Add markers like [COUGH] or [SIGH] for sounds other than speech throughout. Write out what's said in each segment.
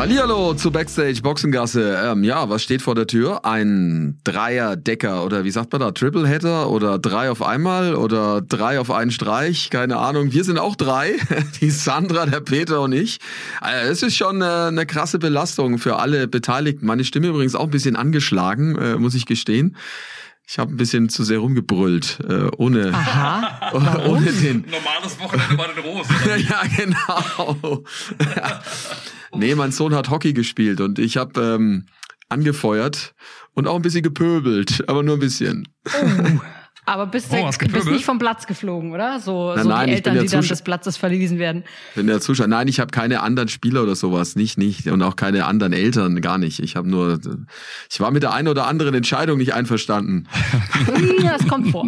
Hallihallo zu Backstage Boxengasse. Ähm, ja, was steht vor der Tür? Ein Dreier-Decker oder wie sagt man da? Triple-Header oder drei auf einmal oder drei auf einen Streich? Keine Ahnung. Wir sind auch drei. [LAUGHS] Die Sandra, der Peter und ich. Äh, es ist schon äh, eine krasse Belastung für alle Beteiligten. Meine Stimme übrigens auch ein bisschen angeschlagen, äh, muss ich gestehen. Ich habe ein bisschen zu sehr rumgebrüllt, äh, ohne, Aha. [LAUGHS] ohne den. Normales Wochenende bei den Rosen. ja, genau. [LAUGHS] nee, mein Sohn hat Hockey gespielt und ich habe ähm, angefeuert und auch ein bisschen gepöbelt, aber nur ein bisschen. Aber bist Oh, du bist nicht vom Platz geflogen, oder? So, Nein, so nein, die bin Eltern, die dann des Platzes verwiesen werden. Wenn der Zuschauer, nein, ich habe keine anderen Spieler oder sowas, nicht, nicht und auch keine anderen Eltern, gar nicht. Ich habe nur, ich war mit der einen oder anderen Entscheidung nicht einverstanden. Ja, das kommt vor.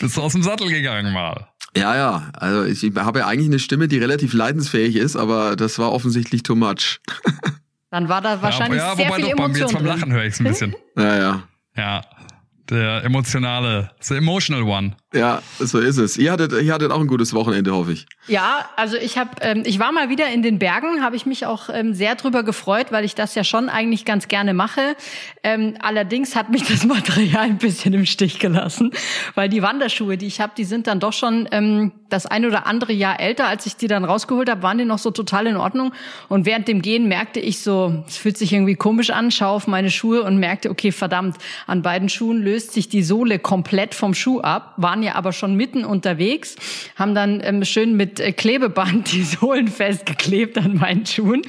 Bist du aus dem Sattel gegangen mal? Ja, ja, also ich habe ja eigentlich eine Stimme, die relativ leidensfähig ist, aber das war offensichtlich too much. [LAUGHS] Dann war da wahrscheinlich ja, sehr wobei viel doch, Emotion jetzt beim. Lachen höre ich es ein bisschen. Ja, ja. Ja, der emotionale, the emotional one. Ja, so ist es. Ihr hattet, ihr hattet auch ein gutes Wochenende, hoffe ich. Ja, also ich habe, ähm, ich war mal wieder in den Bergen, habe ich mich auch ähm, sehr drüber gefreut, weil ich das ja schon eigentlich ganz gerne mache. Ähm, allerdings hat mich [LAUGHS] das Material ein bisschen im Stich gelassen, weil die Wanderschuhe, die ich habe, die sind dann doch schon ähm, das ein oder andere Jahr älter, als ich die dann rausgeholt habe, waren die noch so total in Ordnung. Und während dem Gehen merkte ich so, es fühlt sich irgendwie komisch an, schaue auf meine Schuhe und merkte, okay, verdammt, an beiden Schuhen löst sich die Sohle komplett vom Schuh ab, waren ja aber schon mitten unterwegs, haben dann ähm, schön mit äh, Klebeband [LAUGHS] die Sohlen festgeklebt an meinen Schuhen.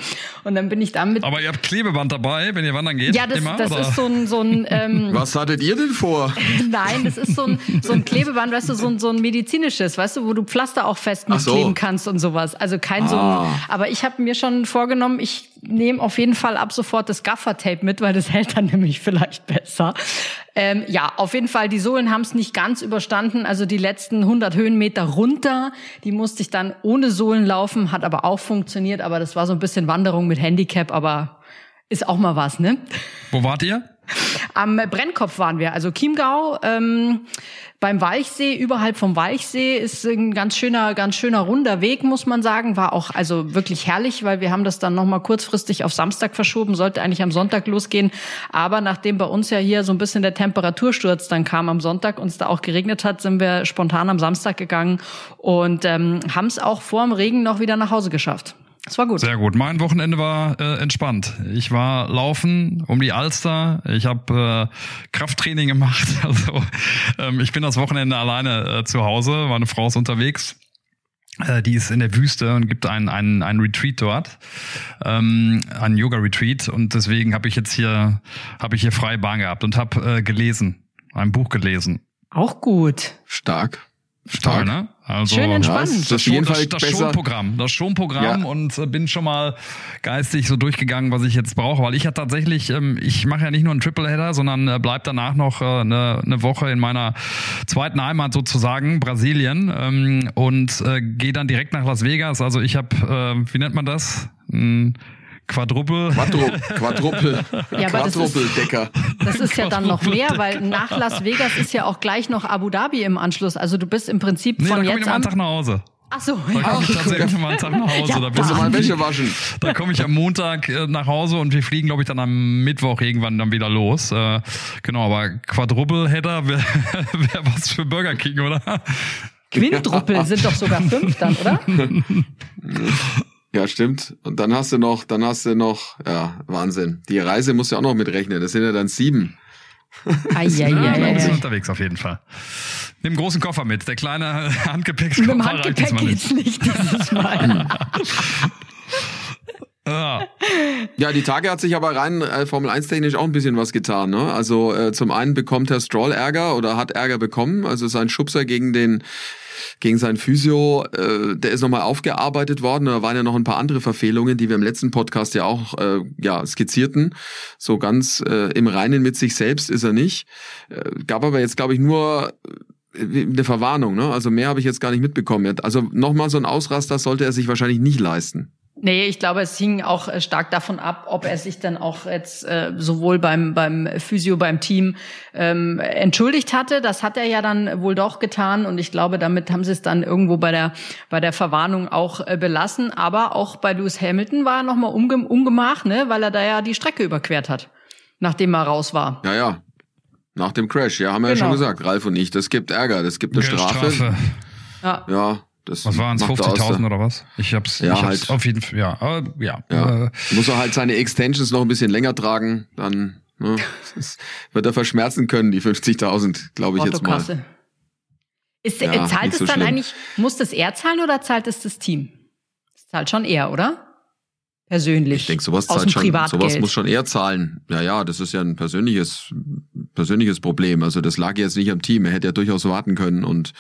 Und dann bin ich damit. Aber ihr habt Klebeband dabei, wenn ihr wandern geht? ja, das, immer, das oder? ist so ein, so ein ähm, [LAUGHS] Was hattet ihr denn vor? [LAUGHS] Nein, das ist so ein, so ein Klebeband, weißt du, so ein, so ein medizinisches, weißt du, wo du Pflaster auch fest Ach so. mitkleben kannst und sowas. Also kein so ein, Ah. aber ich habe mir schon vorgenommen, ich nehme auf jeden Fall ab sofort das Gaffertape mit, weil das [LAUGHS] hält dann nämlich vielleicht besser. Ähm, ja, auf jeden Fall, die Sohlen haben es nicht ganz überstanden, also die letzten 100 Höhenmeter runter, die musste ich dann ohne Sohlen laufen, hat aber auch funktioniert, aber das war so ein bisschen Wanderung mit Handicap, aber ist auch mal was, ne? Wo wart ihr? Am Brennkopf waren wir, also Chiemgau, ähm, beim Walchsee, überhalb vom Walchsee ist ein ganz schöner, ganz schöner runder Weg, muss man sagen. War auch also wirklich herrlich, weil wir haben das dann nochmal kurzfristig auf Samstag verschoben, sollte eigentlich am Sonntag losgehen. Aber nachdem bei uns ja hier so ein bisschen der Temperatursturz dann kam am Sonntag und es da auch geregnet hat, sind wir spontan am Samstag gegangen und ähm, haben es auch vor dem Regen noch wieder nach Hause geschafft. Es war gut. Sehr gut. Mein Wochenende war äh, entspannt. Ich war laufen um die Alster. Ich habe äh, Krafttraining gemacht. [LAUGHS] Also ähm, ich bin das Wochenende alleine äh, zu Hause. Meine Frau ist unterwegs. Äh, Die ist in der Wüste und gibt einen, einen, einen Retreat dort, ähm, einen Yoga-Retreat. Und deswegen habe ich jetzt hier, habe ich hier freie Bahn gehabt und habe äh, gelesen, ein Buch gelesen. Auch gut. Stark. Toll, Stark. ne? Also, Schön entspannt. Das, jeden Schon- das, das. Schonprogramm, das Schonprogramm Ja. und äh, bin schon mal geistig so durchgegangen, was ich jetzt brauche, weil ich ja tatsächlich, ähm, ich mache ja nicht nur einen Tripleheader, sondern äh, bleib danach noch äh, eine, eine Woche in meiner zweiten Heimat sozusagen, Brasilien, ähm, und äh, gehe dann direkt nach Las Vegas. Also ich habe, äh, wie nennt man das? Ein Quadruple. Quadru Quadruppel. [LAUGHS] Ja, aber das ist- Quadruppeldecker. Das ist ja dann noch mehr, weil nach Las Vegas ist ja auch gleich noch Abu Dhabi im Anschluss. Also du bist im Prinzip Nee, von ich jetzt einen an. Tag nach Hause. Ach so, Da ja. komme ich tatsächlich mal einen Tag nach Hause. Ja, da bin Musst du mal ich- Wäsche waschen. Da komme ich am Montag äh, nach Hause und wir fliegen, glaube ich, dann am Mittwoch irgendwann dann wieder los. Äh, genau, aber Quadruple-Header wäre [LAUGHS] wär was für Burger King, oder? Quintruppel sind doch sogar fünf dann, oder? [LAUGHS] Ja, stimmt. Und dann hast du noch, dann hast du noch, ja, Wahnsinn. Die Reise musst du auch noch mitrechnen. Das sind ja dann sieben. Ja, ich bin Eieiei. unterwegs auf jeden Fall. Nimm einen großen Koffer mit. Der kleine [LAUGHS] Mit Handgepäckskoffer dem reicht Handgepäck geht's nicht dieses Mal. [LAUGHS] Ja. Ja, die Tage hat sich aber rein äh, Formel 1 technisch auch ein bisschen was getan. Ne? Also äh, zum einen bekommt Herr Stroll Ärger oder hat Ärger bekommen. Also sein Schubser gegen den gegen sein Physio, äh, der ist nochmal aufgearbeitet worden. Da waren ja noch ein paar andere Verfehlungen, die wir im letzten Podcast ja auch äh, ja, skizzierten. So ganz äh, im Reinen mit sich selbst ist er nicht. Äh, gab aber jetzt, glaube ich, nur eine Verwarnung, ne? Also mehr habe ich jetzt gar nicht mitbekommen. Also nochmal so ein Ausraster sollte er sich wahrscheinlich nicht leisten. Nee, ich glaube, es hing auch äh, stark davon ab, ob er sich dann auch jetzt äh, sowohl beim beim Physio, beim Team ähm, entschuldigt hatte. Das hat er ja dann wohl doch getan und ich glaube, damit haben sie es dann irgendwo bei der bei der Verwarnung auch äh, belassen. Aber auch bei Lewis Hamilton war er nochmal umge ungemach, ne, weil er da ja die Strecke überquert hat, nachdem er raus war. Ja, ja. Nach dem Crash, ja, haben wir genau. ja schon genau. gesagt, Ralf und ich. Das gibt Ärger, das gibt eine Strafe. Strafe. Ja. ja. Das was waren es, 50.000 oder was? Ich hab's, ja, ich hab's halt. auf jeden Fall, ja, aber, ja. ja. Äh, Muss er halt seine Extensions noch ein bisschen länger tragen, dann ne, wird er verschmerzen können, die 50.000, glaube ich jetzt mal. Ist, ja, zahlt es so dann schlimm. eigentlich, muss das er zahlen oder zahlt es das Team? Das zahlt schon er, oder? Persönlich. Ich denke, sowas zahlt schon, sowas muss schon er zahlen. Ja, ja, das ist ja ein persönliches, persönliches Problem. Also das lag jetzt nicht am Team. Er hätte ja durchaus warten können und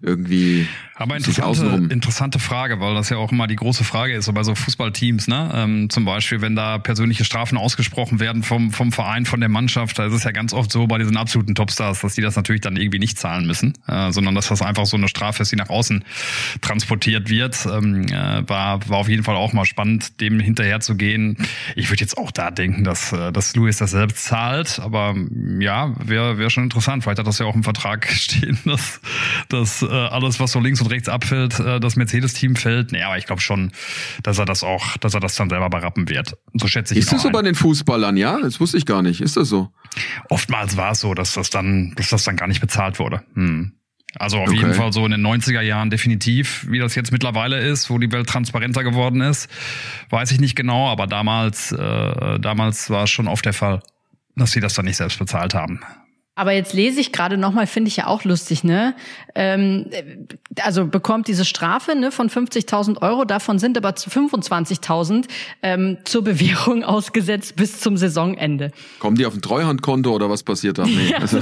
irgendwie aber interessante, interessante Frage, weil das ja auch immer die große Frage ist, so bei so Fußballteams, ne? Ähm, zum Beispiel, wenn da persönliche Strafen ausgesprochen werden vom, vom Verein, von der Mannschaft, da ist es ja ganz oft so bei diesen absoluten Topstars, dass die das natürlich dann irgendwie nicht zahlen müssen, äh, sondern dass das einfach so eine Strafe ist, die nach außen transportiert wird. Ähm, äh, war, war auf jeden Fall auch mal spannend, dem hinterher zu gehen. Ich würde jetzt auch da denken, dass, äh, dass Louis das selbst zahlt, aber ja, wäre wär schon interessant. Vielleicht hat das ja auch im Vertrag [LAUGHS] stehen, dass, dass äh, alles, was so links und rechts abfällt, äh, das Mercedes-Team fällt. Nee, aber ich glaube schon, dass er das auch, dass er das dann selber berappen wird. So schätze ich Ist das so bei den Fußballern, ja? Das wusste ich gar nicht. Ist das so? Oftmals war es so, dass das dann, dass das dann gar nicht bezahlt wurde. Hm. Also auf okay. jeden Fall so in den 90er Jahren definitiv, wie das jetzt mittlerweile ist, wo die Welt transparenter geworden ist, weiß ich nicht genau, aber damals, äh, damals war es schon oft der Fall, dass sie das dann nicht selbst bezahlt haben. Aber jetzt lese ich gerade nochmal, finde ich ja auch lustig, ne? Ähm, also bekommt diese Strafe ne, von 50.000 Euro, davon sind aber zu 25.000 ähm, zur Bewährung [LAUGHS] ausgesetzt bis zum Saisonende. Kommen die auf ein Treuhandkonto oder was passiert da? Nee. [LAUGHS] Ja, [LAUGHS] so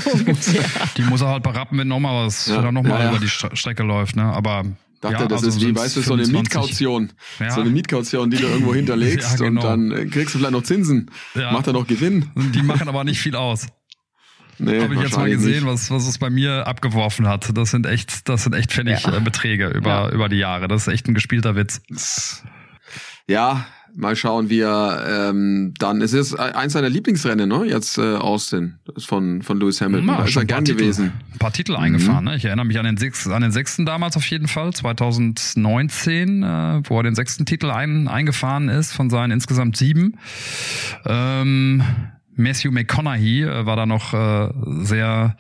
die muss er halt berappen, wenn nochmal was, ja. wenn er nochmal ja, ja. über die Strecke läuft, ne? Aber dachte, ja, das also ist wie, weißt du, so eine Mietkaution. Ja. So eine Mietkaution, die du irgendwo hinterlegst ja, genau. und dann äh, kriegst du vielleicht noch Zinsen. Ja. Macht er noch Gewinn. Die machen aber nicht viel aus. Nee, Habe ich jetzt mal gesehen, was, was es bei mir abgeworfen hat. Das sind echt, das sind echt Pfennigbeträge ja. über, ja. über die Jahre. Das ist echt ein gespielter Witz. Ja, mal schauen, wie er ähm, dann. Es ist eins seiner Lieblingsrennen, ne? Jetzt äh, Austin von von Lewis Hamilton. Ja, da ist er gern Titel, gewesen. Ein paar Titel mhm. eingefahren. Ne? Ich erinnere mich an den sechs, an den sechsten damals auf jeden Fall, 2019, äh, wo er den sechsten Titel ein, eingefahren ist von seinen insgesamt sieben. Ähm, Matthew McConaughey äh, war da noch äh, sehr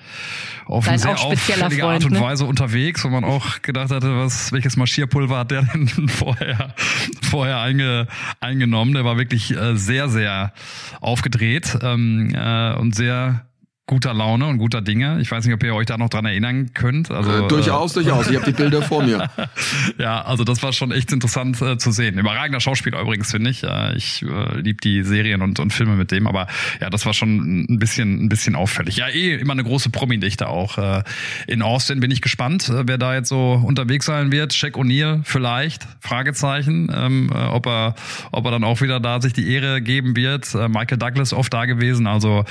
auf eine sehr auffällige Freund, Art und ne? Weise unterwegs, wo man auch gedacht hatte, was welches Marschierpulver hat der [LAUGHS] denn vorher vorher einge, eingenommen? Der war wirklich äh, sehr sehr aufgedreht ähm, äh, und sehr guter Laune und guter Dinge. Ich weiß nicht, ob ihr euch da noch dran erinnern könnt. Also, äh, durchaus, äh, durchaus. Ich habe die Bilder vor mir. [LAUGHS] ja, also das war schon echt interessant äh, zu sehen. Überragender Schauspieler übrigens, finde ich. Äh, ich äh, liebe die Serien und, und Filme mit dem, aber ja, das war schon ein bisschen, ein bisschen auffällig. Ja, eh immer eine große Promi-Dichte auch. Äh, in Austin bin ich gespannt, äh, wer da jetzt so unterwegs sein wird. Shaq O'Neal vielleicht, Fragezeichen, ähm, äh, ob er, ob er dann auch wieder da sich die Ehre geben wird. Michael Douglas oft da gewesen, also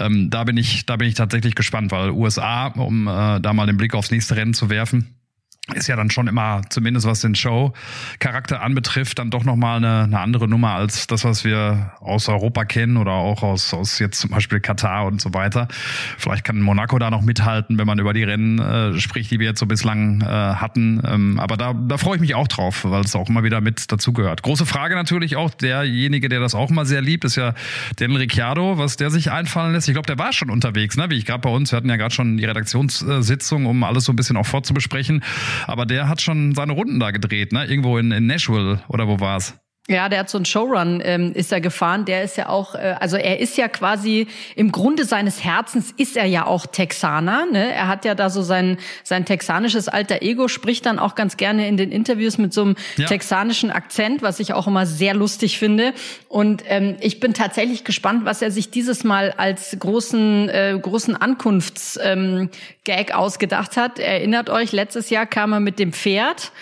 ähm, da bin ich da bin ich tatsächlich gespannt, weil USA, um äh, da mal den Blick aufs nächste Rennen zu werfen, ist ja dann schon immer, zumindest was den Show-Charakter anbetrifft, dann doch nochmal eine, eine andere Nummer als das, was wir aus Europa kennen oder auch aus, aus jetzt zum Beispiel Katar und so weiter. Vielleicht kann Monaco da noch mithalten, wenn man über die Rennen äh, spricht, die wir jetzt so bislang äh, hatten. Ähm, aber da, da freue ich mich auch drauf, weil es auch immer wieder mit dazugehört. Große Frage natürlich auch, derjenige, der das auch mal sehr liebt, ist ja Daniel Ricciardo, was der sich einfallen lässt. Ich glaube, der war schon unterwegs, ne? wie ich gerade bei uns, wir hatten ja gerade schon die Redaktionssitzung, um alles so ein bisschen auch vorzubesprechen. Aber der hat schon seine Runden da gedreht, ne? Irgendwo in, in Nashville oder wo war's? Ja, der hat so einen Showrun, ähm, ist er gefahren. Der ist ja auch, äh, also er ist ja quasi im Grunde seines Herzens ist er ja auch Texaner. Ne? Er hat ja da so sein sein texanisches alter Ego, spricht dann auch ganz gerne in den Interviews mit so einem ja. texanischen Akzent, was ich auch immer sehr lustig finde. Und ähm, ich bin tatsächlich gespannt, was er sich dieses Mal als großen äh, großen Ankunftsgag ähm, ausgedacht hat. Erinnert euch, letztes Jahr kam er mit dem Pferd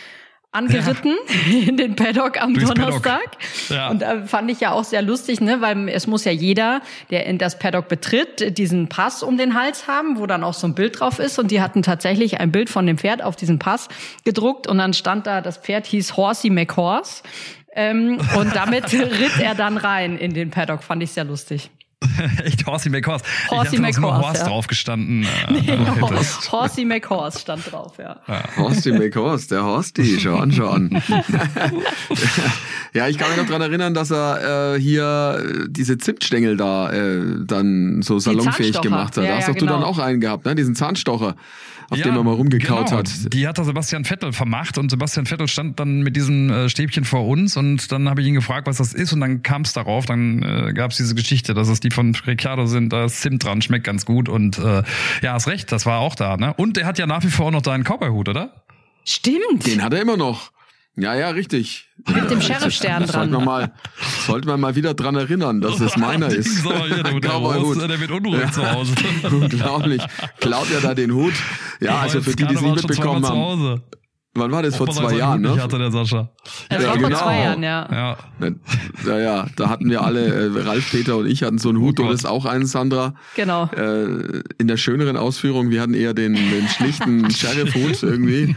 angeritten ja. [LAUGHS] in den Paddock am Durchs Donnerstag. Paddock. Ja. Und da fand ich ja auch sehr lustig, ne, weil es muss ja jeder, der in das Paddock betritt, diesen Pass um den Hals haben, wo dann auch so ein Bild drauf ist. Und die hatten tatsächlich ein Bild von dem Pferd auf diesem Pass gedruckt und dann stand da, das Pferd hieß Horsey McHorse. Ähm, und damit [LAUGHS] ritt er dann rein in den Paddock, fand ich sehr lustig. [LAUGHS] Echt Horsey McHorse. Horsey ich McHorse. Horse ja. drauf gestanden. Äh, nee, Horst, Horsey McHorse stand drauf, ja. ja. Horsey McHorse, der Horsti, schon, schon. [LAUGHS] ja, ich kann mich noch dran erinnern, dass er äh, hier diese Zimtstängel da äh, dann so salonfähig gemacht hat. Ja, da hast ja, doch genau. du dann auch einen gehabt, ne? Diesen Zahnstocher auf ja, dem er mal rumgekaut genau. hat. Die hat der Sebastian Vettel vermacht und Sebastian Vettel stand dann mit diesem äh, Stäbchen vor uns und dann habe ich ihn gefragt, was das ist und dann kam es darauf, dann äh, gab es diese Geschichte, dass es die von Ricciardo sind, da ist Zimt dran, schmeckt ganz gut und äh, ja, hast recht, das war auch da, ne? Und er hat ja nach wie vor auch noch deinen Cowboy-Hut, oder? Stimmt. Den hat er immer noch. Ja, ja, richtig. Mit dem Sheriff-Stern dran. Sollte man, mal, sollte man mal wieder dran erinnern, dass es meiner [LAUGHS] ist. So, hier, der, der, Rose, der wird unruhig ja. zu Hause. [LAUGHS] Unglaublich. Klaut er da den Hut? Ja, also für die, die es nicht mitbekommen haben. Wann war das? Vor zwei Jahren, ne? hatte der Sascha. Das ja, war genau. vor zwei Jahren, ja. Ja, ja, ja da hatten wir alle, äh, Ralf, Peter und ich hatten so einen Hut, oh du bist auch einen, Sandra. Genau. Äh, in der schöneren Ausführung, wir hatten eher den, den schlichten [LAUGHS] Sheriff-Hut irgendwie.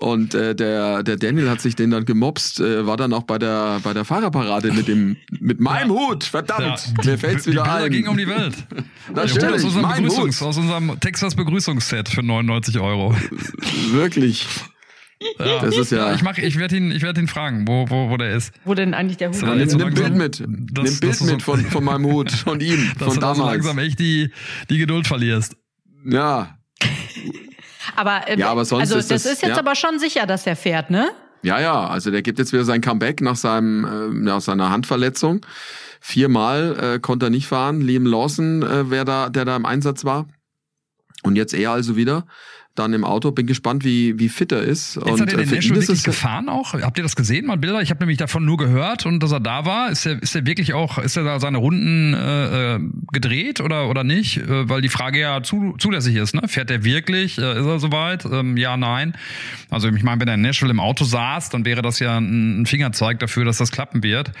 Und äh, der, der Daniel hat sich den dann gemobst, äh, war dann auch bei der, bei der Fahrerparade mit dem, mit meinem ja. Hut, verdammt, ja. mir fällt's wieder die ein. ging um die Welt. [LAUGHS] Natürlich, aus unserem, mein Begrüßungs, Hut. aus unserem Texas Begrüßungsset für 99 Euro. Wirklich. Ja. Das ist ja. Ich mach, ich werde ihn, ich werde ihn fragen, wo, wo, wo der ist. Wo denn eigentlich der Hut ja, ist? Nimm, nimm Bild mit. Das, nimm das Bild so, mit von, von meinem Hut, von ihm, [LAUGHS] dass von du damals. so langsam echt die, die Geduld verlierst. Ja. Aber, äh, ja, aber sonst also ist das, das, ist jetzt ja. aber schon sicher, dass er fährt, ne? Ja, ja, also der gibt jetzt wieder sein Comeback nach seinem äh, nach seiner Handverletzung. Viermal äh, konnte er nicht fahren. Liam Lawson, äh, wer da, der da im Einsatz war. Und jetzt er also wieder dann im Auto. Bin gespannt, wie, wie fit er ist. Jetzt und hat er den Nashville ihn ist wirklich gefahren auch? Habt ihr das gesehen, mal Bilder? Ich habe nämlich davon nur gehört und dass er da war. Ist er, ist er wirklich auch, ist er da seine Runden äh, gedreht oder, oder nicht? Äh, weil die Frage ja zu, zulässig ist, ne? Fährt er wirklich? Äh, ist er soweit? Ähm, ja, nein. Also ich meine, wenn er in Nashville im Auto saß, dann wäre das ja ein, ein Fingerzeig dafür, dass das klappen wird.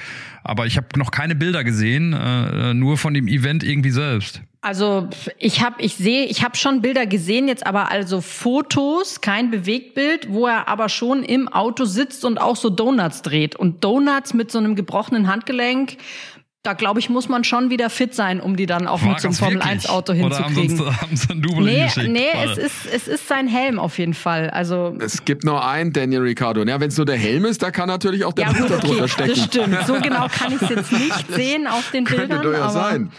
Aber ich habe noch keine Bilder gesehen, äh, nur von dem Event irgendwie selbst. Also ich habe, ich sehe, ich habe schon Bilder gesehen, jetzt aber also Fotos, kein Bewegtbild, wo er aber schon im Auto sitzt und auch so Donuts dreht. Und Donuts mit so einem gebrochenen Handgelenk, da glaube ich, muss man schon wieder fit sein, um die dann auch War mit so einem das Formel wirklich? 1 Auto Oder haben sie hinzukriegen. haben sie Nee, hingeschickt? nee, Warte. es ist, es ist sein Helm auf jeden Fall. Also Es gibt nur einen Daniel Ricciardo. Ja, wenn es nur der Helm ist, da kann natürlich auch der ja, da drunter okay, stecken. das stimmt. So genau kann ich es jetzt [LAUGHS] nicht sehen auf den Könnte Bildern. durchaus aber sein.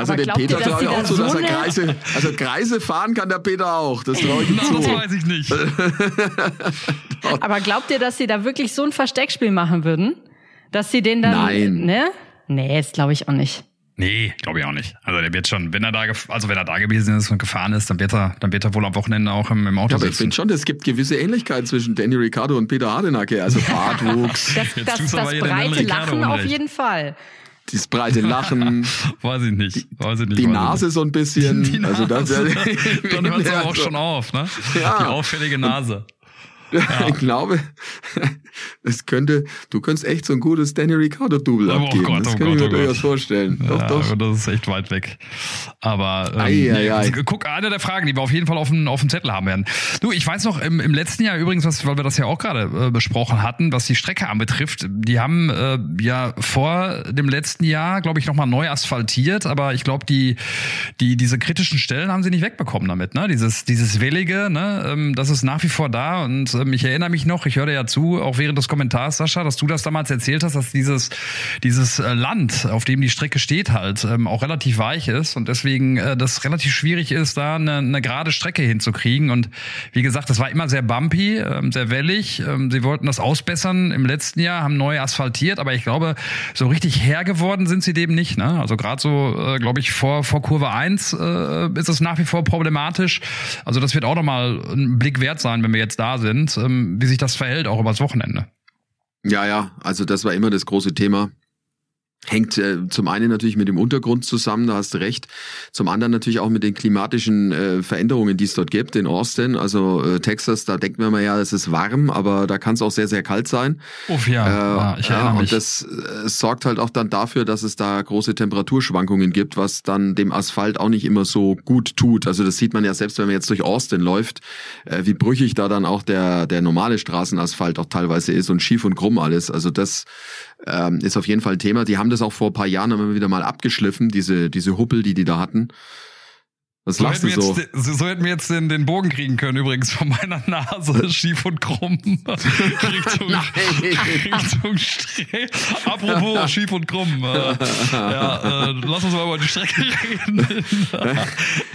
Also Aber ihr, Peter traue ich auch zu, dass er Kreise, also Kreise fahren kann der Peter auch. Das traue ich ihm zu. das weiß ich nicht. [LAUGHS] Aber glaubt ihr, dass sie da wirklich so ein Versteckspiel machen würden? Dass sie den dann. Nein. Ne? Nee, das glaube ich auch nicht. Nee, glaube ich auch nicht. Also der wird schon, wenn er da, also wenn er da gewesen ist und gefahren ist, dann wird er, dann wird er wohl am Wochenende auch im, im Auto Ja, aber ich sitzen. finde schon, es gibt gewisse Ähnlichkeiten zwischen Daniel Ricciardo und Peter Hardenacke. Also Bartwuchs, Das, das, das den breite Lachen auf jeden Fall. Dieses breite Lachen, [LAUGHS] Weiß ich nicht. Weiß ich nicht. die Nase so ein bisschen. [LAUGHS] Die Nase. Also das, [LAUGHS] dann hört es aber auch schon auf, ne? Ja. Die auffällige Nase. Ich glaube, es könnte, du könntest echt so ein gutes Danny Ricciardo-Double Oh abgeben. Gott, das oh kann ich mir oh durchaus vorstellen. Doch, ja, doch. aber das ist echt weit weg. Aber ähm, Ei, ei, ei. guck, eine der Fragen, die wir auf jeden Fall auf dem, auf dem Zettel haben werden. Du, ich weiß noch, im, im letzten Jahr übrigens, was, weil wir das ja auch gerade äh, besprochen hatten, was die Strecke anbetrifft, die haben äh, ja vor dem letzten Jahr, glaube ich, nochmal neu asphaltiert, aber ich glaube, die, die, diese kritischen Stellen haben sie nicht wegbekommen damit, ne? Dieses, dieses Wellige, ne? Ähm, das ist nach wie vor da und ähm, ich erinnere mich noch, ich höre ja zu, auch während des Kommentars, Sascha, dass du das damals erzählt hast, dass dieses, dieses äh, Land, auf dem die Strecke steht halt, ähm, auch relativ weich ist und deswegen äh, das relativ schwierig ist, da eine, eine gerade Strecke hinzukriegen und wie gesagt, das war immer sehr bumpy, ähm, sehr wellig, ähm, sie wollten das ausbessern im letzten Jahr, haben neu asphaltiert, aber ich glaube, so richtig Herr geworden sind sie dem nicht, ne? Also gerade so, äh, glaube ich, vor, vor Kurve 1 äh, ist es nach wie vor problematisch. Also das wird auch nochmal ein Blick wert sein, wenn wir jetzt da sind, ähm, wie sich das verhält, auch übers Wochenende. Ja, ja, also das war immer das große Thema. Hängt äh, zum einen natürlich mit dem Untergrund zusammen, da hast du recht. Zum anderen natürlich auch mit den klimatischen äh, Veränderungen, die es dort gibt in Austin. Also äh, Texas, da denkt man ja, es ist warm, aber da kann es auch sehr, sehr kalt sein. Uff, ja, äh, ja ich erinnere ja, mich. Und das äh, sorgt halt auch dann dafür, dass es da große Temperaturschwankungen gibt, was dann dem Asphalt auch nicht immer so gut tut. Also das sieht man ja selbst, wenn man jetzt durch Austin läuft, äh, wie brüchig da dann auch der, der normale Straßenasphalt auch teilweise ist und schief und krumm alles. Also das ähm, ist auf jeden Fall ein Thema. Die haben das auch vor ein paar Jahren immer wieder mal abgeschliffen, diese, diese Huppel, die die da hatten. Was so lachst du so? Jetzt, so hätten wir jetzt den, den Bogen kriegen können, übrigens von meiner Nase, schief und krumm. [LAUGHS] Richtung, Richtung Strecke. Apropos [LAUGHS] schief und krumm. Äh, ja, äh, lass uns mal über die Strecke reden. [LAUGHS]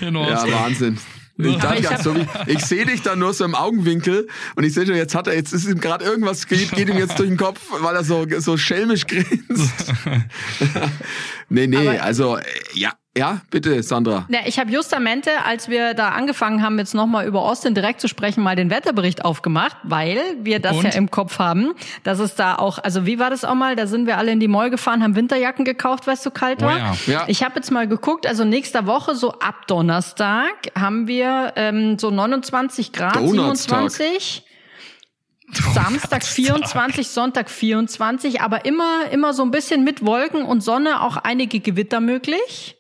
In, in ja, Wahnsinn. Ich, ich, so ich sehe dich da nur so im Augenwinkel und ich sehe schon, jetzt hat er, jetzt ist ihm gerade irgendwas geht, geht ihm jetzt durch den Kopf, weil er so, so schelmisch grinst. [LAUGHS] [LAUGHS] nee, nee, Aber also, ja, ja, bitte, Sandra. Ja, ich habe justamente, als wir da angefangen haben, jetzt nochmal über Austin direkt zu sprechen, mal den Wetterbericht aufgemacht, weil wir das Und? ja im Kopf haben, dass es da auch, also wie war das auch mal, da sind wir alle in die Mall gefahren, haben Winterjacken gekauft, weil es so kalt war. Oh ja. ja. Ich habe jetzt mal geguckt, also nächster Woche, so ab Donnerstag, haben wir ähm, so 29 Grad, Donnerstag. 27. Samstag 24, Sonntag 24, aber immer, immer so ein bisschen mit Wolken und Sonne, auch einige Gewitter möglich.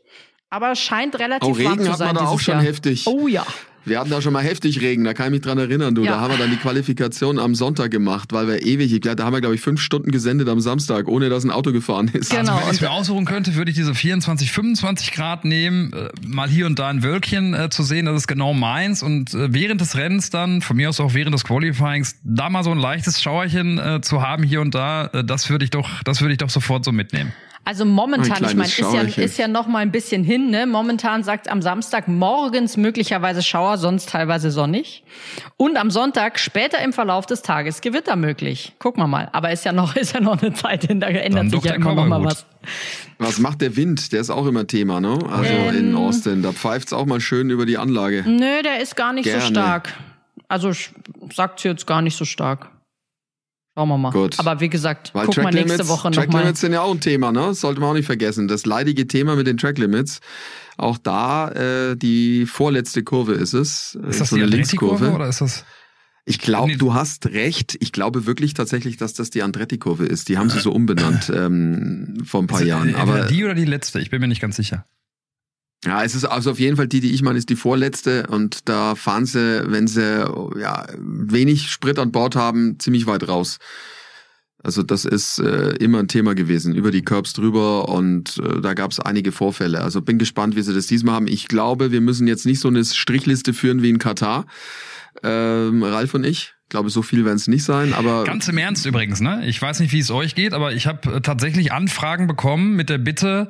Aber es scheint relativ oh, Regen warm zu hat sein. Man da auch schon Jahr. heftig. Oh ja. Wir hatten da schon mal heftig Regen, da kann ich mich dran erinnern, du. Ja. Da haben wir dann die Qualifikation am Sonntag gemacht, weil wir ewig, da haben wir, glaube ich, fünf Stunden gesendet am Samstag, ohne dass ein Auto gefahren ist. Genau. Also, wenn ich mir aussuchen könnte, würde ich diese 24, 25 Grad nehmen, äh, mal hier und da ein Wölkchen äh, zu sehen, das ist genau meins. Und äh, während des Rennens dann, von mir aus auch während des Qualifyings, da mal so ein leichtes Schauerchen äh, zu haben hier und da, äh, das würde ich doch, das würde ich doch sofort so mitnehmen. Also momentan, ich meine, ist ja, ist ja noch mal ein bisschen hin. Ne? Momentan sagt am Samstag morgens möglicherweise Schauer, sonst teilweise sonnig. Und am Sonntag später im Verlauf des Tages Gewitter möglich. Gucken wir mal. Aber ist ja noch, [LAUGHS] ist ja noch eine Zeit hin, da ändert Dann sich ja immer noch mal was. Was macht der Wind? Der ist auch immer Thema, ne? Also ähm, in Austin. Da pfeift's auch mal schön über die Anlage. Nö, der ist gar nicht Gerne. so stark. Also sagt's jetzt gar nicht so stark. Schauen wir mal. Gut. Aber wie gesagt, Weil guck Track mal nächste Limits, Woche nochmal. Track Limits sind ja auch ein Thema, ne? Das sollte man auch nicht vergessen. Das leidige Thema mit den Track Limits. Auch da äh, die vorletzte Kurve ist es. Ist das so die eine Linkskurve oder ist das? Ich glaube, du hast recht. Ich glaube wirklich tatsächlich, dass das die Andretti-Kurve ist. Die haben sie so umbenannt [LAUGHS] ähm, vor ein paar ist Jahren. Aber die oder die letzte? Ich bin mir nicht ganz sicher. Ja, es ist also auf jeden Fall die, die ich meine, ist die vorletzte und da fahren sie, wenn sie ja wenig Sprit an Bord haben, ziemlich weit raus. Also das ist äh, immer ein Thema gewesen, über die Curbs drüber und äh, da gab es einige Vorfälle. Also bin gespannt, wie sie das diesmal haben. Ich glaube, wir müssen jetzt nicht so eine Strichliste führen wie in Katar, ähm, Ralf und ich. Ich glaube, so viel werden es nicht sein, aber. Ganz im Ernst übrigens, ne? Ich weiß nicht, wie es euch geht, aber ich habe äh, tatsächlich Anfragen bekommen mit der Bitte,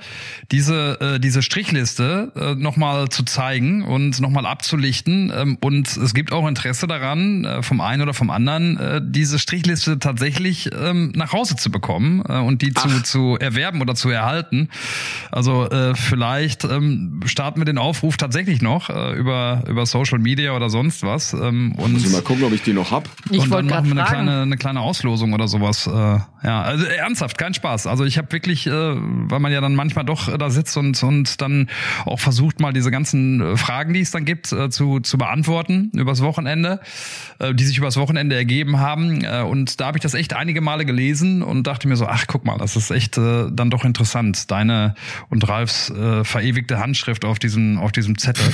diese, äh, diese Strichliste äh, nochmal zu zeigen und nochmal abzulichten. Ähm, und es gibt auch Interesse daran, äh, vom einen oder vom anderen, äh, diese Strichliste tatsächlich ähm, nach Hause zu bekommen äh, und die zu, zu erwerben oder zu erhalten. Also äh, vielleicht ähm, starten wir den Aufruf tatsächlich noch äh, über, über Social Media oder sonst was. Ähm, und mal gucken, ob ich die noch hab. Ich und dann machen wir eine kleine, eine kleine Auslosung oder sowas. Äh, ja, also ernsthaft, kein Spaß. Also ich habe wirklich, äh, weil man ja dann manchmal doch da sitzt und, und dann auch versucht, mal diese ganzen äh, Fragen, die es dann gibt, äh, zu, zu beantworten übers Wochenende, äh, die sich übers Wochenende ergeben haben. Äh, und da habe ich das echt einige Male gelesen und dachte mir so, ach guck mal, das ist echt äh, dann doch interessant. Deine und Ralfs äh, verewigte Handschrift auf diesem, auf diesem Zettel,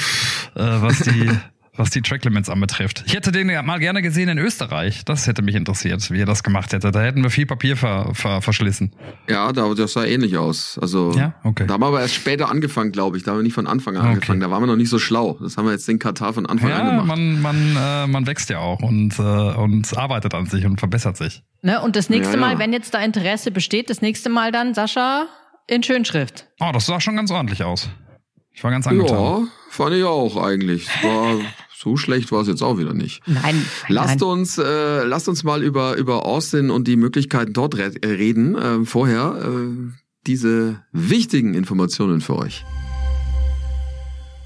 äh, was die [LAUGHS] was die Tracklimits anbetrifft. Ich hätte den ja mal gerne gesehen in Österreich. Das hätte mich interessiert, wie er das gemacht hätte. Da hätten wir viel Papier ver, ver, verschlissen. Ja, da, das sah ähnlich aus. Also ja? okay. da haben wir aber erst später angefangen, glaube ich. Da haben wir nicht von Anfang an okay. angefangen. Da waren wir noch nicht so schlau. Das haben wir jetzt in Katar von Anfang ja, an gemacht. Man, man, äh, man wächst ja auch und, äh, und arbeitet an sich und verbessert sich. Ne? Und das nächste ja, ja. Mal, wenn jetzt da Interesse besteht, das nächste Mal dann, Sascha, in Schönschrift. Oh, das sah schon ganz ordentlich aus. Ich war ganz angetan. Ja, fand ich auch eigentlich. War so schlecht war es jetzt auch wieder nicht. Nein. nein lasst uns, äh, lasst uns mal über über Austin und die Möglichkeiten dort re äh, reden. Äh, vorher äh, diese wichtigen Informationen für euch.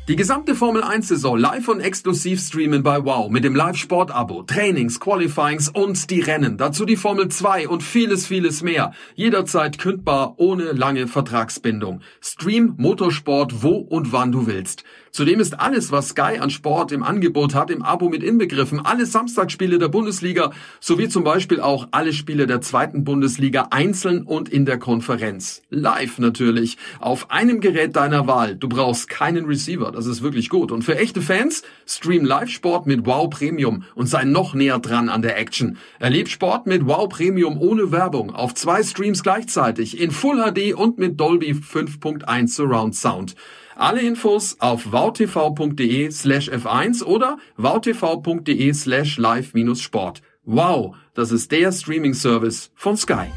Die gesamte Formel 1 Saison live und exklusiv streamen bei Wow mit dem Live Sport Abo, Trainings, Qualifyings und die Rennen. Dazu die Formel 2 und vieles, vieles mehr. Jederzeit kündbar, ohne lange Vertragsbindung. Stream Motorsport wo und wann du willst. Zudem ist alles, was Sky an Sport im Angebot hat, im Abo mit inbegriffen. Alle Samstagsspiele der Bundesliga sowie zum Beispiel auch alle Spiele der zweiten Bundesliga einzeln und in der Konferenz. Live natürlich. Auf einem Gerät deiner Wahl. Du brauchst keinen Receiver. Das ist wirklich gut. Und für echte Fans, stream Live-Sport mit Wow Premium und sei noch näher dran an der Action. Erleb Sport mit Wow Premium ohne Werbung auf zwei Streams gleichzeitig in Full HD und mit Dolby 5.1 Surround Sound. Alle Infos auf wowtv.de slash f1 oder wowtv.de slash live-sport. Wow, das ist der Streaming-Service von Sky.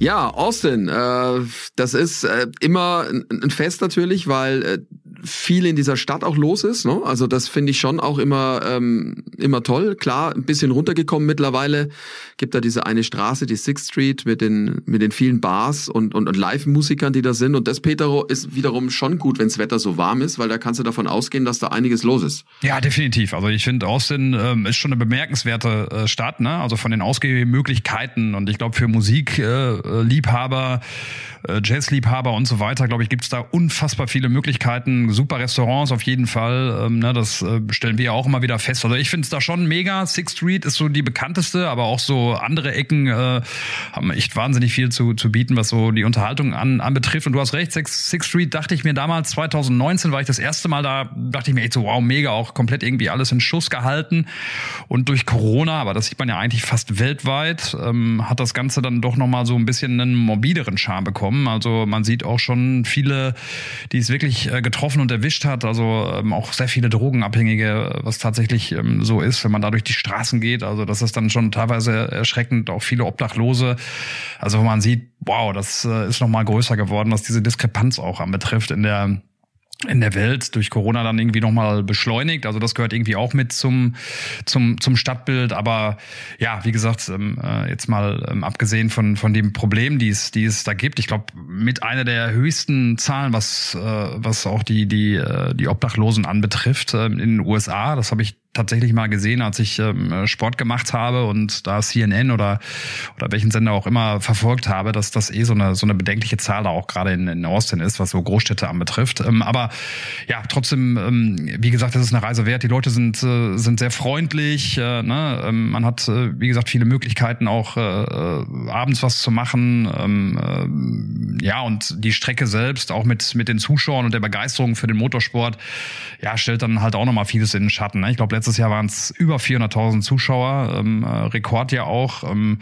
Ja, Austin, äh, das ist äh, immer ein Fest natürlich, weil äh, viel in dieser Stadt auch los ist. Ne? Also das finde ich schon auch immer ähm, immer toll. Klar, ein bisschen runtergekommen mittlerweile. Gibt da diese eine Straße, die Sixth Street mit den mit den vielen Bars und und, und Live-Musikern, die da sind. Und das Petero ist wiederum schon gut, wenns Wetter so warm ist, weil da kannst du davon ausgehen, dass da einiges los ist. Ja, definitiv. Also ich finde Austin ähm, ist schon eine bemerkenswerte äh, Stadt. Ne? Also von den Ausgehmöglichkeiten und ich glaube für Musikliebhaber, äh, äh, Jazzliebhaber und so weiter, glaube ich, gibt's da unfassbar viele Möglichkeiten super Restaurants auf jeden Fall. Ähm, ne, das äh, stellen wir ja auch immer wieder fest. Also ich finde es da schon mega. Sixth Street ist so die bekannteste, aber auch so andere Ecken äh, haben echt wahnsinnig viel zu, zu bieten, was so die Unterhaltung an, anbetrifft. Und du hast recht, Sixth, Sixth Street dachte ich mir damals, 2019 war ich das erste Mal da, dachte ich mir echt so, wow, mega, auch komplett irgendwie alles in Schuss gehalten. Und durch Corona, aber das sieht man ja eigentlich fast weltweit, ähm, hat das Ganze dann doch nochmal so ein bisschen einen morbideren Charme bekommen. Also man sieht auch schon viele, die es wirklich äh, getroffen getroffen und erwischt hat. Also ähm, auch sehr viele Drogenabhängige, was tatsächlich ähm, so ist, wenn man da durch die Straßen geht. Also das ist dann schon teilweise erschreckend. Auch viele Obdachlose. Also wo man sieht, wow, das äh, ist noch mal größer geworden, was diese Diskrepanz auch anbetrifft in der in der Welt durch Corona dann irgendwie nochmal beschleunigt. Also das gehört irgendwie auch mit zum, zum, zum Stadtbild. Aber ja, wie gesagt, ähm, äh, jetzt mal ähm, abgesehen von, von dem Problem, die es, die es da gibt, ich glaube, mit einer der höchsten Zahlen, was, äh, was auch die, die, äh, die Obdachlosen anbetrifft in den USA. Das habe ich tatsächlich mal gesehen, als ich ähm, Sport gemacht habe und da CNN oder oder welchen Sender auch immer verfolgt habe, dass das eh so eine so eine bedenkliche Zahl da auch gerade in, in Austin ist, was so Großstädte anbetrifft. Ähm, aber ja, trotzdem, ähm, wie gesagt, das ist eine Reise wert. Die Leute sind äh, sind sehr freundlich. Äh, ne? ähm, man hat äh, wie gesagt viele Möglichkeiten auch äh, äh, abends was zu machen. Ähm, äh, ja und die Strecke selbst auch mit mit den Zuschauern und der Begeisterung für den Motorsport, ja stellt dann halt auch noch mal vieles in den Schatten. Ne? Ich glaube Letztes Jahr waren es über 400.000 Zuschauer, ähm, äh, Rekord ja auch. Ähm,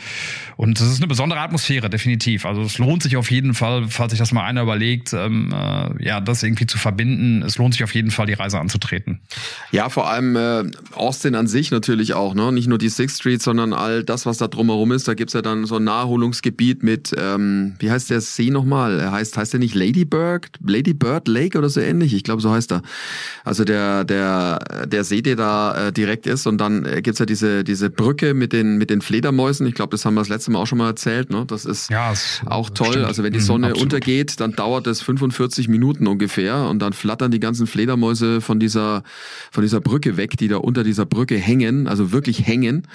und es ist eine besondere Atmosphäre, definitiv. Also es lohnt sich auf jeden Fall, falls sich das mal einer überlegt, ähm, äh, ja, das irgendwie zu verbinden. Es lohnt sich auf jeden Fall, die Reise anzutreten. Ja, vor allem äh, Austin an sich natürlich auch, ne? Nicht nur die Sixth Street, sondern all das, was da drumherum ist. Da gibt's ja dann so ein Naherholungsgebiet mit, ähm, wie heißt der See nochmal? Er heißt, heißt der nicht Lady Bird? Lady Bird Lake oder so ähnlich? Ich glaube, so heißt er. Also der, der, der See, der da äh, direkt ist. Und dann äh, gibt's ja diese, diese Brücke mit den, mit den Fledermäusen. Ich glaube, das haben wir das letzte Mal auch schon mal erzählt. Ne? Das ist ja, auch toll. Stimmt. Also wenn die mhm, Sonne mhm, untergeht, dann dauert das 45 Minuten ungefähr und dann flattern die ganzen Fledermäuse von dieser, von dieser Brücke weg, die da unter dieser Brücke hängen, also wirklich hängen.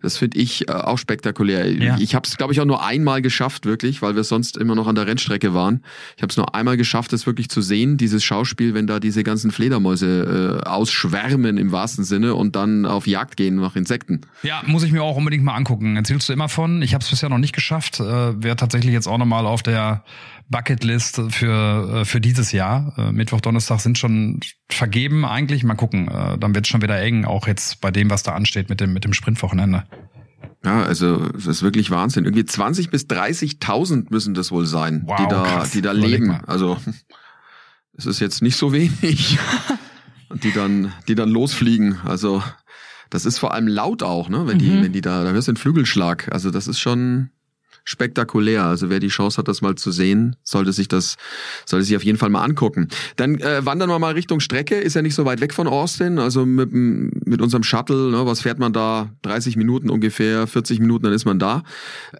Das finde ich äh, auch spektakulär. Ja. Ich habe es, glaube ich, auch nur einmal geschafft, wirklich, weil wir sonst immer noch an der Rennstrecke waren. Ich habe es nur einmal geschafft, es wirklich zu sehen, dieses Schauspiel, wenn da diese ganzen Fledermäuse äh, ausschwärmen im wahrsten Sinne und dann auf Jagd gehen nach Insekten. Ja, muss ich mir auch unbedingt mal angucken. Erzählst du immer von? Ich habe es bisher noch nicht geschafft. Äh, Wäre tatsächlich jetzt auch nochmal auf der Bucketlist für, äh, für dieses Jahr. Äh, Mittwoch, Donnerstag sind schon vergeben eigentlich. Mal gucken. Äh, dann wird es schon wieder eng, auch jetzt bei dem, was da ansteht mit dem, mit dem Sprintwochenende. Ja, also das ist wirklich Wahnsinn. Irgendwie 20 bis 30.000 müssen das wohl sein, wow, die da, krass. die da leben. Also es ist jetzt nicht so wenig, [LAUGHS] die dann, die dann losfliegen. Also das ist vor allem laut auch, ne? Wenn mhm. die, wenn die da, da hörst du den Flügelschlag. Also das ist schon, spektakulär. Also wer die Chance hat, das mal zu sehen, sollte sich das, sollte sich auf jeden Fall mal angucken. Dann äh, wandern wir mal Richtung Strecke, ist ja nicht so weit weg von Austin. Also mit, mit unserem Shuttle, ne, was fährt man da? 30 Minuten ungefähr, 40 Minuten, dann ist man da.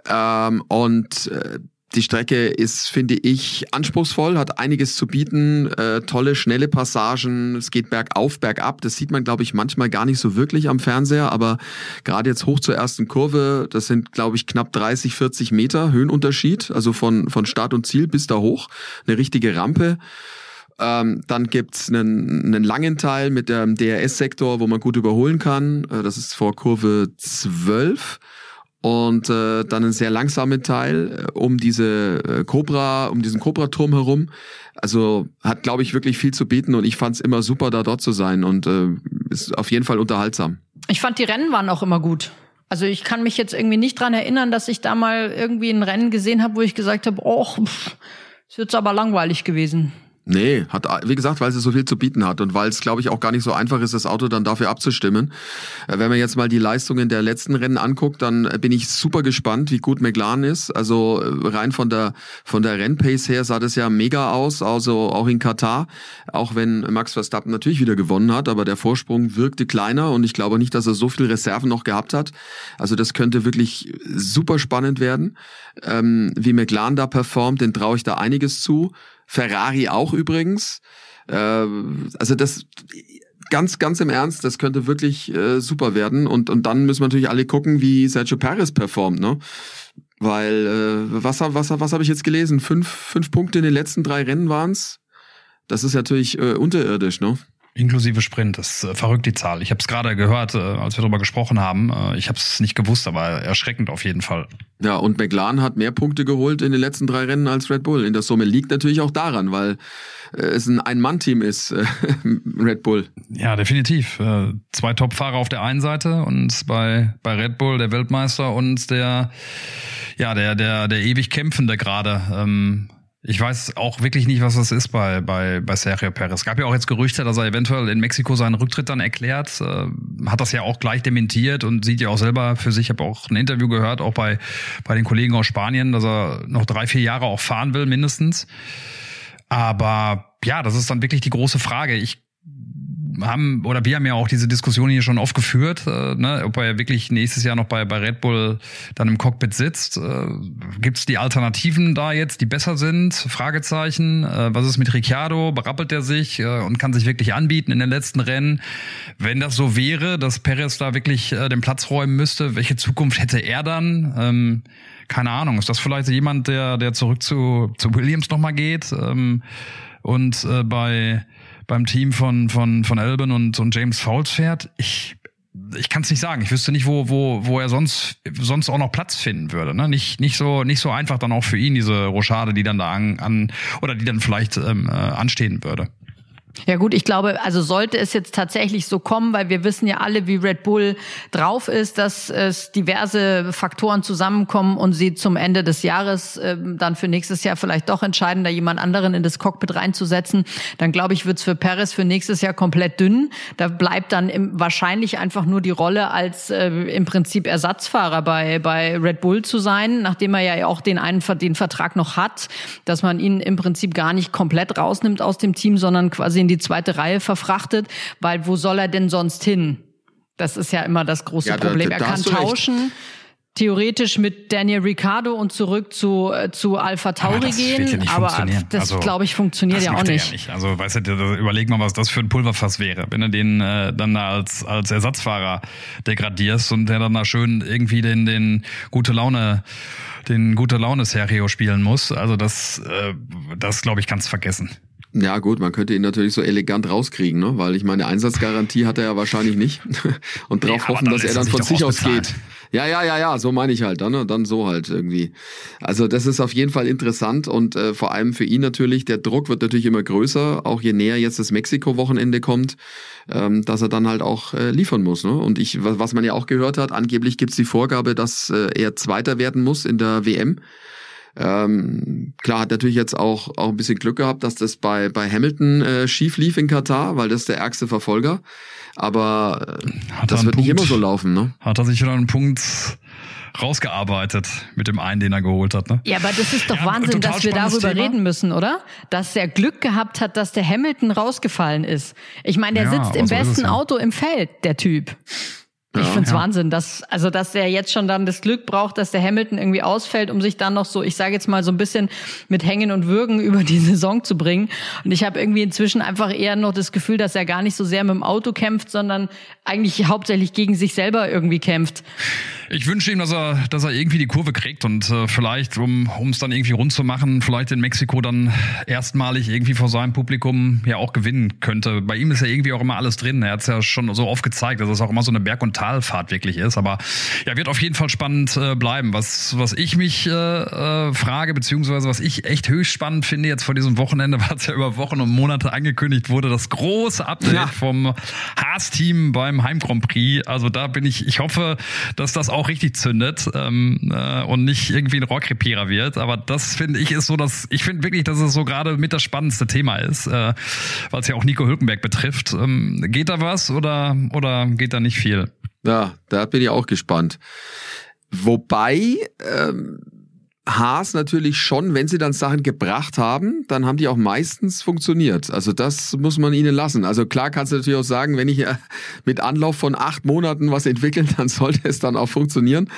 Ähm, und äh, die Strecke ist, finde ich, anspruchsvoll, hat einiges zu bieten, äh, tolle, schnelle Passagen, es geht bergauf, bergab. Das sieht man, glaube ich, manchmal gar nicht so wirklich am Fernseher, aber gerade jetzt hoch zur ersten Kurve, das sind, glaube ich, knapp 30, 40 Meter Höhenunterschied, also von, von Start und Ziel bis da hoch, eine richtige Rampe. Ähm, dann gibt's einen, einen langen Teil mit dem DRS-Sektor, wo man gut überholen kann. Äh, das ist vor Kurve 12 und äh, dann einen sehr langsamen Teil äh, um diese äh, Cobra, um diesen Cobra-Turm herum. Also hat, glaube ich, wirklich viel zu bieten und ich fand es immer super, da dort zu sein und äh, ist auf jeden Fall unterhaltsam. Ich fand die Rennen waren auch immer gut. Also ich kann mich jetzt irgendwie nicht dran erinnern, dass ich da mal irgendwie ein Rennen gesehen habe, wo ich gesagt habe, oh, ist jetzt aber langweilig gewesen. Nee, hat, wie gesagt, weil sie so viel zu bieten hat und weil es, glaube ich, auch gar nicht so einfach ist, das Auto dann dafür abzustimmen. Äh, wenn man jetzt mal die Leistungen der letzten Rennen anguckt, dann bin ich super gespannt, wie gut McLaren ist. Also äh, rein von der, von der Rennpace her sah das ja mega aus, also auch in Katar. Auch wenn Max Verstappen natürlich wieder gewonnen hat, aber der Vorsprung wirkte kleiner und ich glaube nicht, dass er so viel Reserven noch gehabt hat. Also das könnte wirklich super spannend werden. Ähm, wie McLaren da performt, den traue ich da einiges zu. Ferrari auch übrigens. Äh, also das ganz, ganz im Ernst, das könnte wirklich äh, super werden. Und, und dann müssen wir natürlich alle gucken, wie Sergio Perez performt, ne? Weil, äh, was, was, was habe ich jetzt gelesen? Fünf, fünf Punkte in den letzten drei Rennen waren's. Das ist natürlich äh, unterirdisch, ne? Inklusive Sprint, das ist äh, verrückt die Zahl. Ich habe es gerade gehört, äh, als wir darüber gesprochen haben. Äh, ich habe es nicht gewusst, aber erschreckend auf jeden Fall. Ja, und McLaren hat mehr Punkte geholt in den letzten drei Rennen als Red Bull. In der Summe liegt natürlich auch daran, weil es ein Ein-Mann-Team ist, [LAUGHS] Red Bull. Ja, definitiv. Zwei Top-Fahrer auf der einen Seite und bei, bei Red Bull der Weltmeister und der, ja, der, der, der ewig Kämpfende gerade. Ähm, ich weiß auch wirklich nicht, was das ist bei, bei, bei Sergio Perez. Es gab ja auch jetzt Gerüchte, dass er eventuell in Mexiko seinen Rücktritt dann erklärt. Äh, hat das ja auch gleich dementiert und sieht ja auch selber für sich. Ich habe auch ein Interview gehört, auch bei, bei den Kollegen aus Spanien, dass er noch drei, vier Jahre auch fahren will, mindestens. Aber ja, das ist dann wirklich die große Frage. Ich haben, oder wir haben ja auch diese Diskussion hier schon oft geführt, äh, ne, ob er wirklich nächstes Jahr noch bei, bei Red Bull dann im Cockpit sitzt. Äh, Gibt es die Alternativen da jetzt, die besser sind? Fragezeichen. Äh, was ist mit Ricciardo? Berappelt er sich äh, und kann sich wirklich anbieten in den letzten Rennen? Wenn das so wäre, dass Perez da wirklich äh, den Platz räumen müsste, welche Zukunft hätte er dann? Ähm, keine Ahnung. Ist das vielleicht jemand, der, der zurück zu, zu Williams nochmal geht? Ähm, und äh, bei beim Team von, von, von Alban und, und James Fowles fährt, ich, ich kann es nicht sagen. Ich wüsste nicht, wo, wo, wo er sonst, sonst auch noch Platz finden würde. Ne? Nicht, nicht, so, nicht so einfach dann auch für ihn, diese Rochade, die dann da an, an oder die dann vielleicht ähm, äh, anstehen würde. Ja gut, ich glaube, also sollte es jetzt tatsächlich so kommen, weil wir wissen ja alle, wie Red Bull drauf ist, dass es diverse Faktoren zusammenkommen und sie zum Ende des Jahres äh, dann für nächstes Jahr vielleicht doch entscheiden, da jemand anderen in das Cockpit reinzusetzen, dann glaube ich, wird es für Perez für nächstes Jahr komplett dünn. Da bleibt dann im, wahrscheinlich einfach nur die Rolle als äh, im Prinzip Ersatzfahrer bei, bei Red Bull zu sein, nachdem er ja auch den einen den Vertrag noch hat, dass man ihn im Prinzip gar nicht komplett rausnimmt aus dem Team, sondern quasi in die zweite Reihe verfrachtet, weil wo soll er denn sonst hin? Das ist ja immer das große ja, Problem. Da, da, da er kann tauschen. Recht theoretisch mit Daniel Ricciardo und zurück zu, äh, zu Alpha Tauri aber gehen. Ja aber das, also, glaube ich, funktioniert ja auch nicht. Ja nicht. Also, weißt du, überleg mal, was das für ein Pulverfass wäre, wenn du den äh, dann da als, als Ersatzfahrer degradierst und der dann da schön irgendwie den, den gute Laune, den gute Laune Serio spielen muss. Also, das, äh, das glaube ich, kannst vergessen. Ja gut, man könnte ihn natürlich so elegant rauskriegen, ne? weil ich meine Einsatzgarantie hat er ja wahrscheinlich nicht [LAUGHS] und darauf nee, hoffen, dass er dann von sich aus geht. Ja, ja, ja, ja, so meine ich halt dann, ne? dann so halt irgendwie. Also das ist auf jeden Fall interessant und äh, vor allem für ihn natürlich, der Druck wird natürlich immer größer, auch je näher jetzt das Mexiko-Wochenende kommt, ähm, dass er dann halt auch äh, liefern muss. Ne? Und ich, was man ja auch gehört hat, angeblich gibt's die Vorgabe, dass äh, er Zweiter werden muss in der WM. Ähm, klar hat natürlich jetzt auch, auch ein bisschen Glück gehabt, dass das bei, bei Hamilton äh, schief lief in Katar, weil das ist der ärgste Verfolger. Aber äh, das wird Punkt, nicht immer so laufen, ne? Hat er sich wieder einen Punkt rausgearbeitet mit dem einen, den er geholt hat. Ne? Ja, aber das ist doch ja, Wahnsinn, dass wir darüber Thema. reden müssen, oder? Dass er Glück gehabt hat, dass der Hamilton rausgefallen ist. Ich meine, der ja, sitzt im besten ja. Auto im Feld, der Typ. Ja. Ich finde es ja. Wahnsinn, dass, also, dass der jetzt schon dann das Glück braucht, dass der Hamilton irgendwie ausfällt, um sich dann noch so, ich sage jetzt mal so ein bisschen mit Hängen und Würgen [LAUGHS] über die Saison zu bringen. Und ich habe irgendwie inzwischen einfach eher noch das Gefühl, dass er gar nicht so sehr mit dem Auto kämpft, sondern eigentlich hauptsächlich gegen sich selber irgendwie kämpft. Ich wünsche ihm, dass er, dass er irgendwie die Kurve kriegt und äh, vielleicht, um es dann irgendwie rund zu machen, vielleicht in Mexiko dann erstmalig irgendwie vor seinem Publikum ja auch gewinnen könnte. Bei ihm ist ja irgendwie auch immer alles drin. Er hat es ja schon so oft gezeigt, dass es auch immer so eine Berg- und Talfahrt wirklich ist. Aber ja, wird auf jeden Fall spannend äh, bleiben. Was, was ich mich äh, äh, frage, beziehungsweise was ich echt höchst spannend finde jetzt vor diesem Wochenende, [LAUGHS] weil es ja über Wochen und Monate angekündigt wurde, das große Update ja. vom Haas-Team beim Heim Grand Prix. Also da bin ich, ich hoffe, dass das auch richtig zündet ähm, äh, und nicht irgendwie ein Rohrkrepierer wird. Aber das finde ich ist so, dass ich finde wirklich, dass es so gerade mit das spannendste Thema ist, äh, weil es ja auch Nico Hülkenberg betrifft. Ähm, geht da was oder oder geht da nicht viel? Ja, da bin ich auch gespannt. Wobei ähm, Haas natürlich schon, wenn sie dann Sachen gebracht haben, dann haben die auch meistens funktioniert. Also das muss man ihnen lassen. Also klar kannst du natürlich auch sagen, wenn ich äh, mit Anlauf von acht Monaten was entwickle, [LAUGHS] dann sollte es dann auch funktionieren.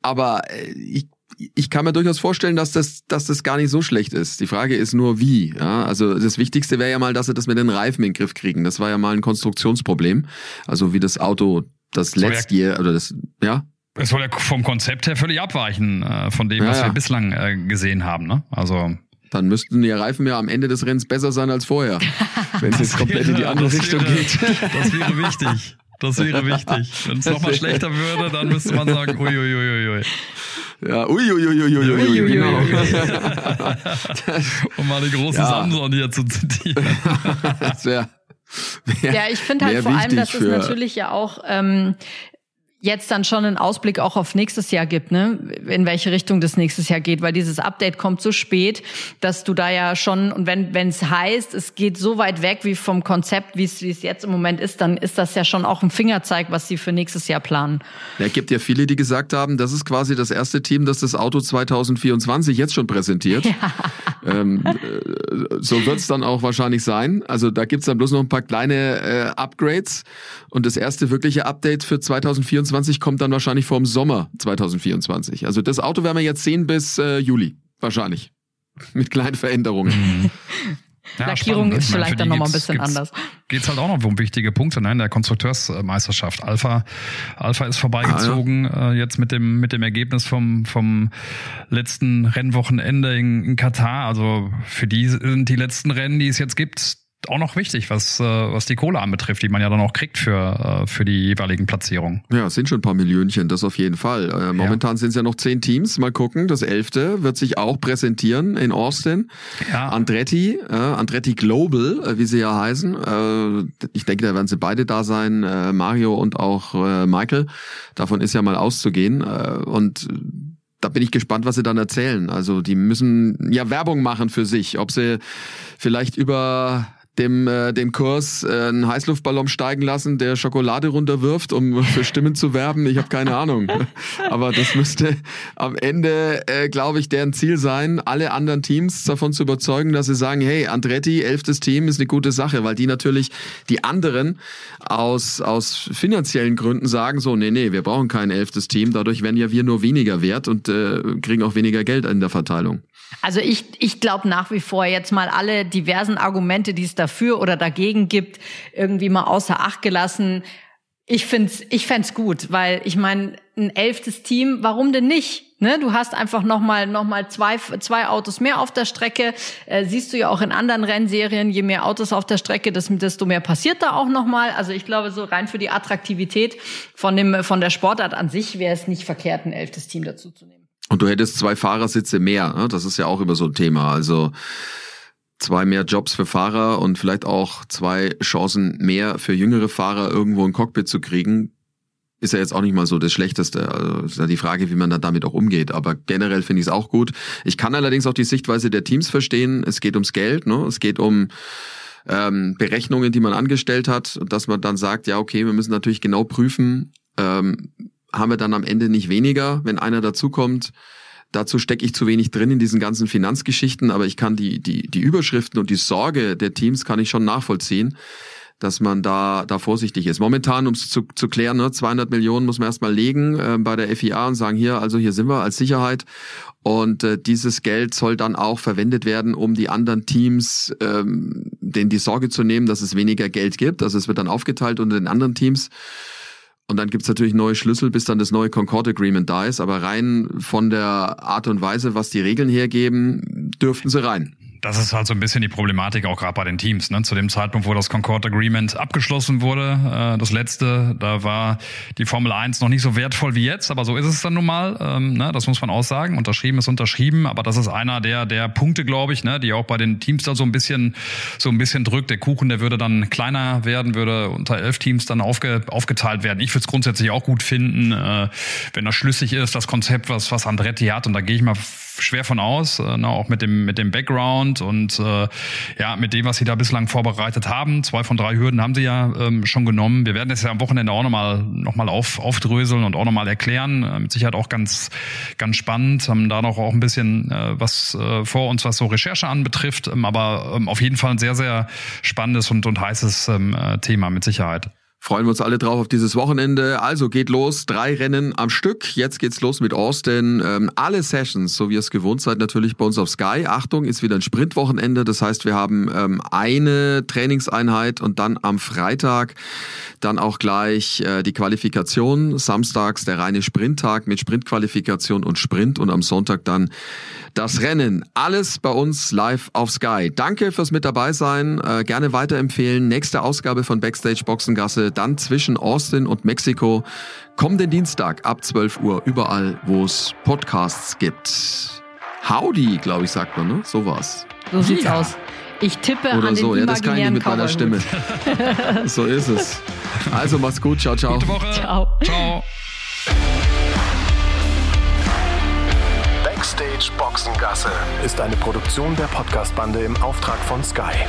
Aber äh, ich ich kann mir durchaus vorstellen, dass das, dass das gar nicht so schlecht ist. Die Frage ist nur, wie. Ja, also das Wichtigste wäre ja mal, dass sie das mit den Reifen in den Griff kriegen. Das war ja mal ein Konstruktionsproblem. Also wie das Auto das letzte Jahr oder das, ja. Es soll ja vom Konzept her völlig abweichen äh, von dem, ja, was wir bislang äh, gesehen haben. Ne? Also dann müssten die Reifen ja am Ende des Rennens besser sein als vorher, [LAUGHS] wenn es jetzt komplett wäre, in die andere Richtung wäre, geht. Das wäre wichtig. Das wäre wichtig. Wenn es nochmal schlechter würde, dann müsste man sagen, uiuiuiui. Ja, uiuiuiui. Ui, ui, ui, genau. [LAUGHS] um mal die große ja. Samson hier zu zitieren. [LAUGHS] das wäre ja, ich finde halt vor allem, dass es natürlich ja auch ähm, jetzt dann schon einen Ausblick auch auf nächstes Jahr gibt, ne? In welche Richtung das nächstes Jahr geht, weil dieses Update kommt so spät, dass du da ja schon und wenn wenn es heißt, es geht so weit weg wie vom Konzept, wie es wie es jetzt im Moment ist, dann ist das ja schon auch ein Fingerzeig, was sie für nächstes Jahr planen. Ja, es gibt ja viele, die gesagt haben, das ist quasi das erste Team, das das Auto 2024 jetzt schon präsentiert. Ja. [LAUGHS] Ähm, äh, so wird es dann auch wahrscheinlich sein. Also da gibt's dann bloß noch ein paar kleine äh, Upgrades und das erste wirkliche Update für 2024 2024 kommt dann wahrscheinlich vor dem Sommer 2024. Also das Auto werden wir jetzt sehen bis äh, Juli. Wahrscheinlich. [LAUGHS] Mit kleinen Veränderungen. Mhm. [LAUGHS] Ja, Lackierung spannend. ist vielleicht meine, dann nochmal ein bisschen anders. Geht es halt auch noch um wichtige Punkte ne, in der Konstrukteursmeisterschaft. Alpha, Alpha ist vorbeigezogen ah, ja. äh, jetzt mit dem mit dem Ergebnis vom vom letzten Rennwochenende in, in Katar. Also für die sind die letzten Rennen, die es jetzt gibt, auch noch wichtig, was, äh, was die Kohle anbetrifft, die man ja dann auch kriegt für, äh, für die jeweiligen Platzierungen. Ja, es sind schon ein paar Millionchen, das auf jeden Fall. Äh, momentan ja. sind es ja noch zehn Teams. Mal gucken, das elfte wird sich auch präsentieren in Austin. Ja. Andretti, äh, Andretti Global, äh, wie sie ja heißen. Äh, ich denke, da werden sie beide da sein, äh, Mario und auch äh, Michael. Davon ist ja mal auszugehen. Äh, und da bin ich gespannt, was sie dann erzählen. Also die müssen ja Werbung machen für sich, ob sie vielleicht über dem, äh, dem Kurs äh, einen Heißluftballon steigen lassen, der Schokolade runterwirft, um für Stimmen zu werben. Ich habe keine Ahnung. [LAUGHS] Aber das müsste am Ende, äh, glaube ich, deren Ziel sein, alle anderen Teams davon zu überzeugen, dass sie sagen, hey, Andretti, elftes Team, ist eine gute Sache, weil die natürlich die anderen aus, aus finanziellen Gründen sagen so, nee, nee, wir brauchen kein elftes Team, dadurch werden ja wir nur weniger wert und äh, kriegen auch weniger Geld in der Verteilung. Also ich, ich glaube nach wie vor jetzt mal alle diversen Argumente, die es dafür oder dagegen gibt, irgendwie mal außer Acht gelassen. Ich find's, ich fänd's gut, weil ich meine, ein elftes Team, warum denn nicht? Ne, du hast einfach noch mal, noch mal zwei, zwei Autos mehr auf der Strecke. Äh, siehst du ja auch in anderen Rennserien, je mehr Autos auf der Strecke, desto mehr passiert da auch noch mal. Also ich glaube, so rein für die Attraktivität von dem, von der Sportart an sich wäre es nicht verkehrt, ein elftes Team dazu zu nehmen. Und du hättest zwei Fahrersitze mehr. Ne? Das ist ja auch immer so ein Thema. Also zwei mehr Jobs für Fahrer und vielleicht auch zwei Chancen mehr für jüngere Fahrer irgendwo ein Cockpit zu kriegen, ist ja jetzt auch nicht mal so das Schlechteste. Also ist ja die Frage, wie man dann damit auch umgeht. Aber generell finde ich es auch gut. Ich kann allerdings auch die Sichtweise der Teams verstehen. Es geht ums Geld, ne? Es geht um ähm, Berechnungen, die man angestellt hat, und dass man dann sagt, ja, okay, wir müssen natürlich genau prüfen, ähm, haben wir dann am Ende nicht weniger, wenn einer dazukommt. Dazu stecke ich zu wenig drin in diesen ganzen Finanzgeschichten, aber ich kann die, die, die Überschriften und die Sorge der Teams kann ich schon nachvollziehen, dass man da, da vorsichtig ist. Momentan, um es zu, zu klären, ne, 200 Millionen muss man erstmal legen äh, bei der FIA und sagen, hier, also hier sind wir als Sicherheit. Und äh, dieses Geld soll dann auch verwendet werden, um die anderen Teams ähm, denen die Sorge zu nehmen, dass es weniger Geld gibt. Also es wird dann aufgeteilt unter den anderen Teams. Und dann gibt's natürlich neue Schlüssel, bis dann das neue Concord Agreement da ist. Aber rein von der Art und Weise, was die Regeln hergeben, dürften sie rein das ist halt so ein bisschen die Problematik auch gerade bei den Teams. Ne? Zu dem Zeitpunkt, wo das Concord Agreement abgeschlossen wurde, äh, das letzte, da war die Formel 1 noch nicht so wertvoll wie jetzt, aber so ist es dann nun mal. Ähm, ne? Das muss man auch sagen. Unterschrieben ist unterschrieben, aber das ist einer der der Punkte, glaube ich, ne? die auch bei den Teams da so ein bisschen so ein bisschen drückt. Der Kuchen, der würde dann kleiner werden, würde unter elf Teams dann aufge, aufgeteilt werden. Ich würde es grundsätzlich auch gut finden, äh, wenn das schlüssig ist, das Konzept, was was Andretti hat. Und da gehe ich mal schwer von aus, äh, ne, auch mit dem mit dem Background und äh, ja mit dem, was sie da bislang vorbereitet haben. Zwei von drei Hürden haben sie ja ähm, schon genommen. Wir werden es ja am Wochenende auch nochmal noch mal auf, aufdröseln und auch nochmal erklären. Äh, mit Sicherheit auch ganz ganz spannend. Haben da noch auch ein bisschen äh, was äh, vor uns, was so Recherche anbetrifft, ähm, aber ähm, auf jeden Fall ein sehr sehr spannendes und und heißes ähm, äh, Thema mit Sicherheit. Freuen wir uns alle drauf auf dieses Wochenende. Also geht los, drei Rennen am Stück. Jetzt geht's los mit Austin. Ähm, alle Sessions, so wie ihr es gewohnt seid, natürlich bei uns auf Sky. Achtung, ist wieder ein Sprintwochenende. Das heißt, wir haben ähm, eine Trainingseinheit und dann am Freitag dann auch gleich äh, die Qualifikation. Samstags der reine Sprinttag mit Sprintqualifikation und Sprint und am Sonntag dann das Rennen. Alles bei uns live auf Sky. Danke fürs mit dabei sein. Äh, gerne weiterempfehlen. Nächste Ausgabe von Backstage Boxengasse dann zwischen Austin und Mexiko. Kommenden Dienstag ab 12 Uhr überall, wo es Podcasts gibt. Howdy, glaube ich, sagt man, ne? So war's. So sieht's ja. aus. Ich tippe Oder an so. den ja, das kann ich nicht mit meiner Stimme. so ist es. Also mach's gut. Ciao, ciao. Gute Woche. Ciao. Ciao. Backstage Boxengasse ist eine Produktion der Podcastbande im Auftrag von Sky.